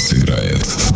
сыграет.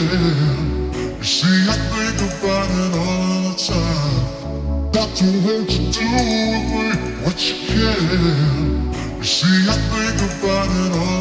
You see, I think about it all the time. Not what you do with me, what you can. You see, I think about it all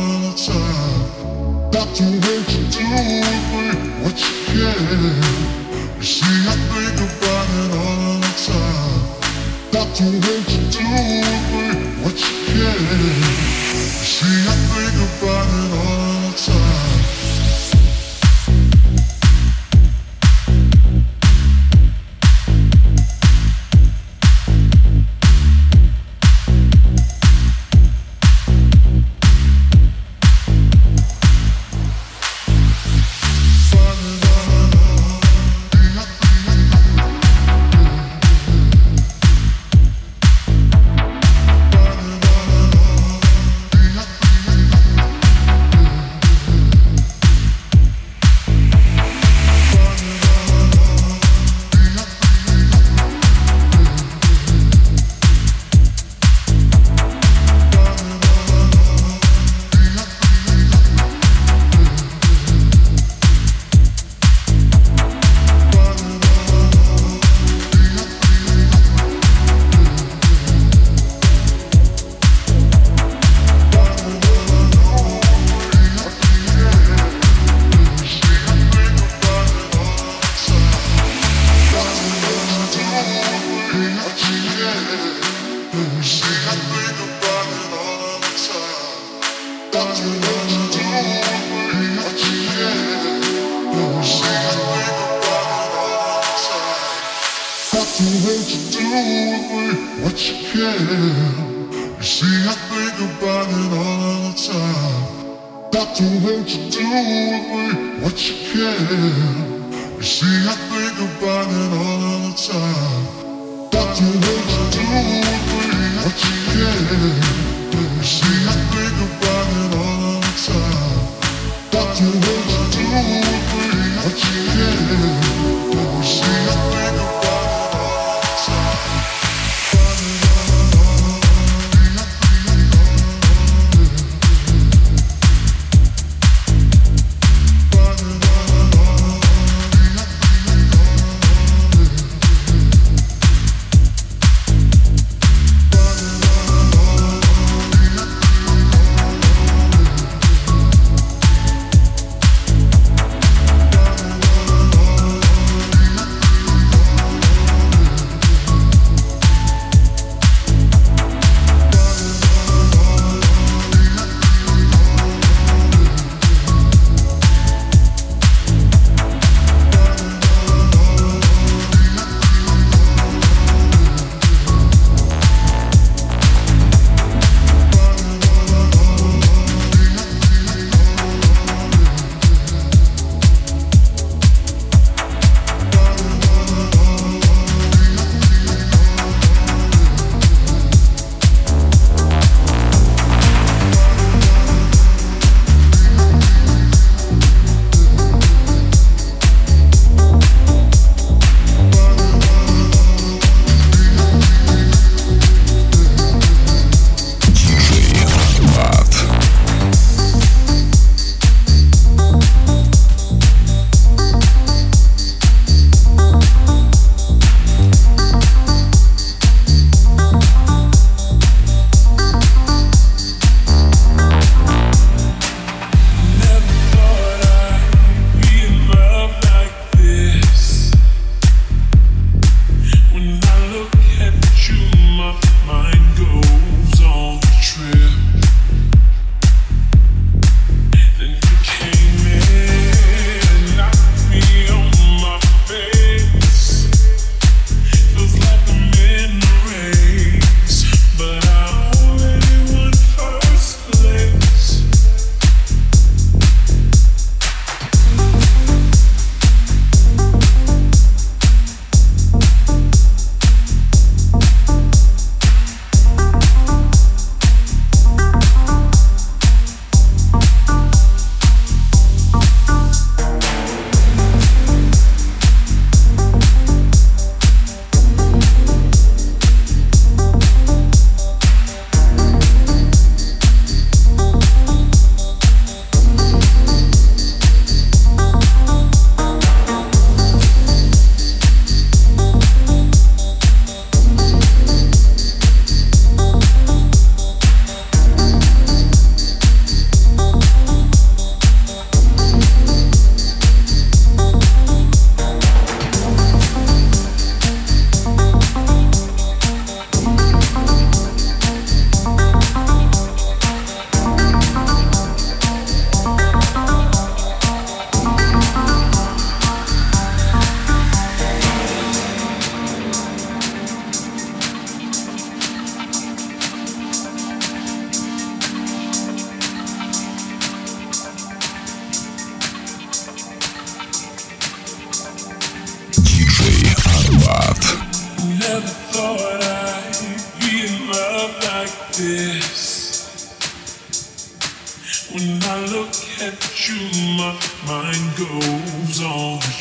away what you can. You see, I think about it all the time. Doctor, won't you do with me what you can? You see, I think about it all the time. Doctor, won't you do with me what you can? You see, I think about it all the time. Doctor, won't you do with me what you can?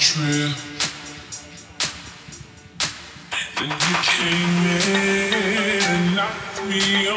trip. Then you came in and knocked me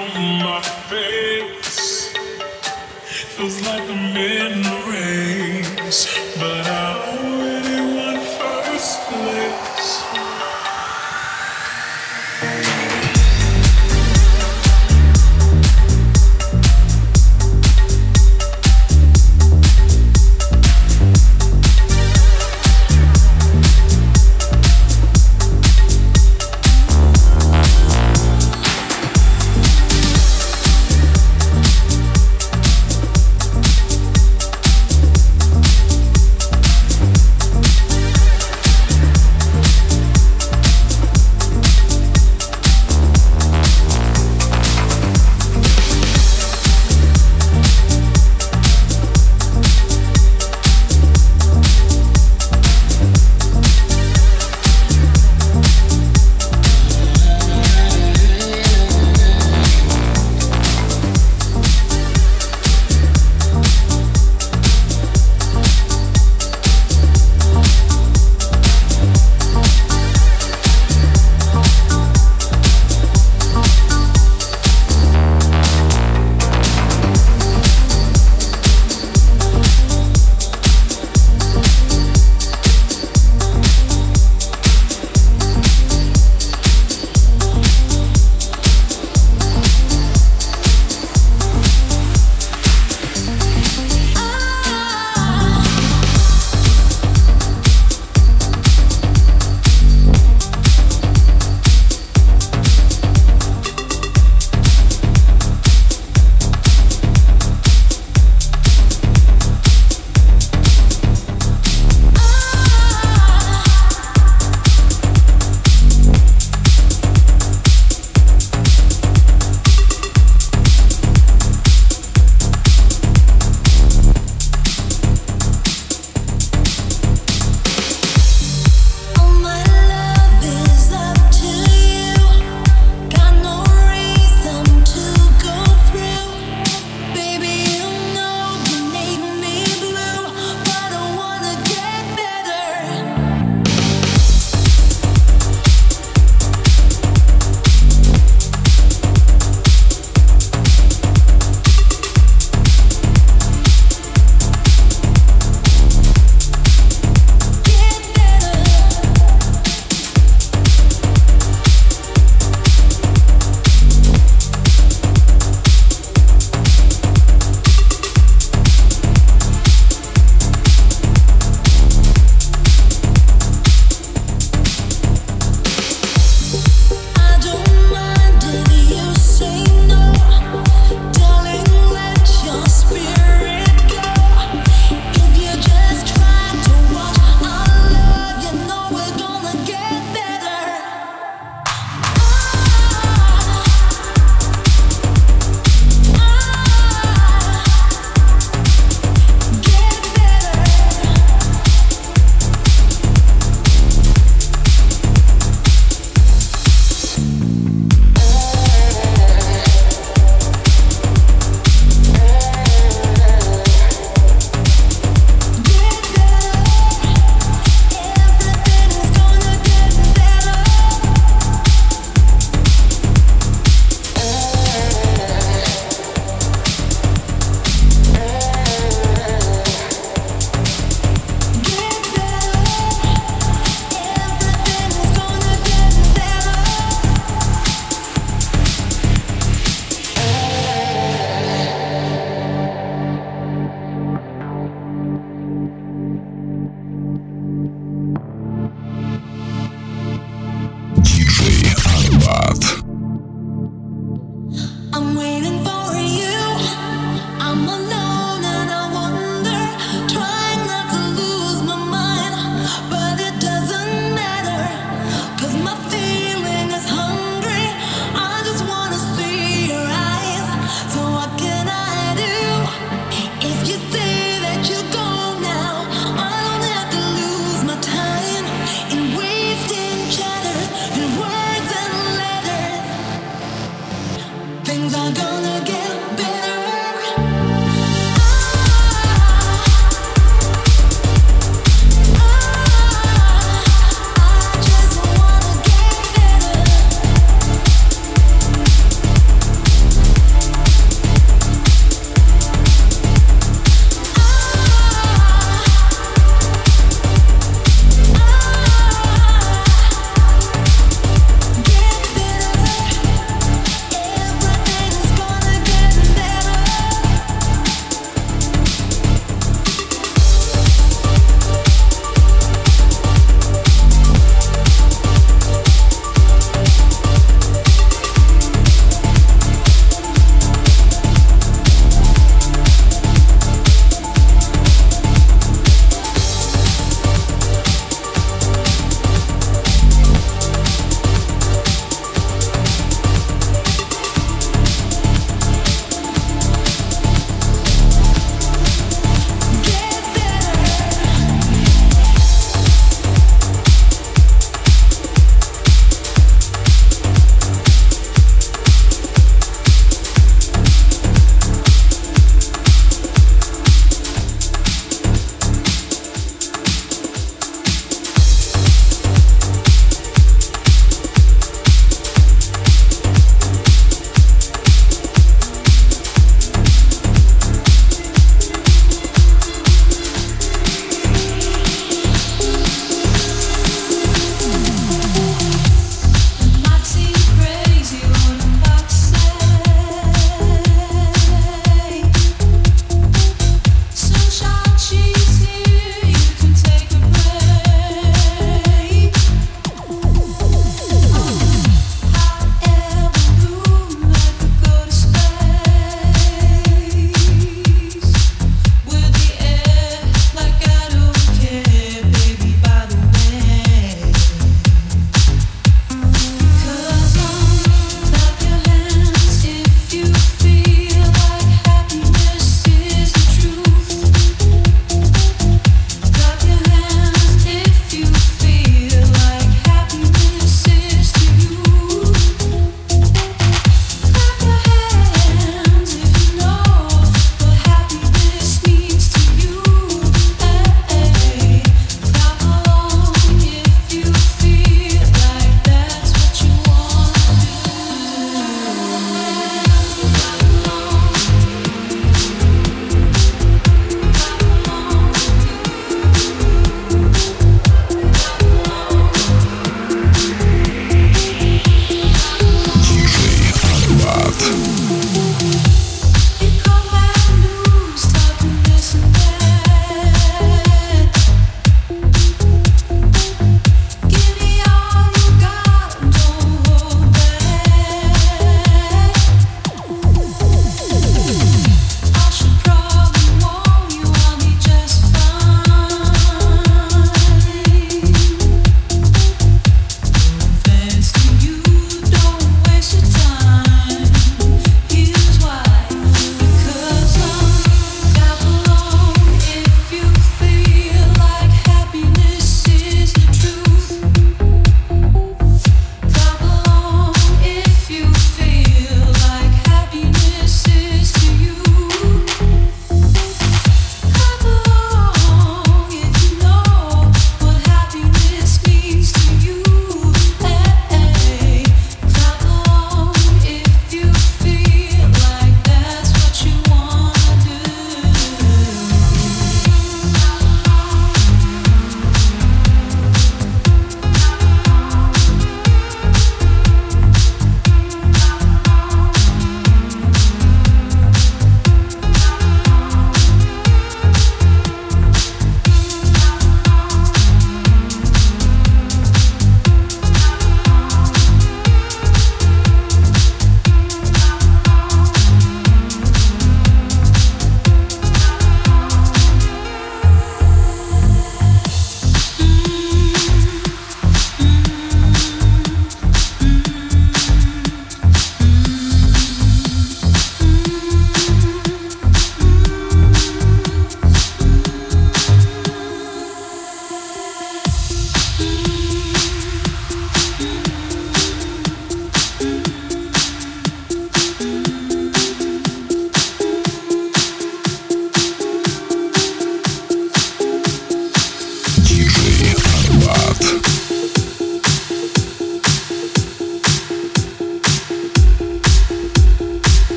Think gonna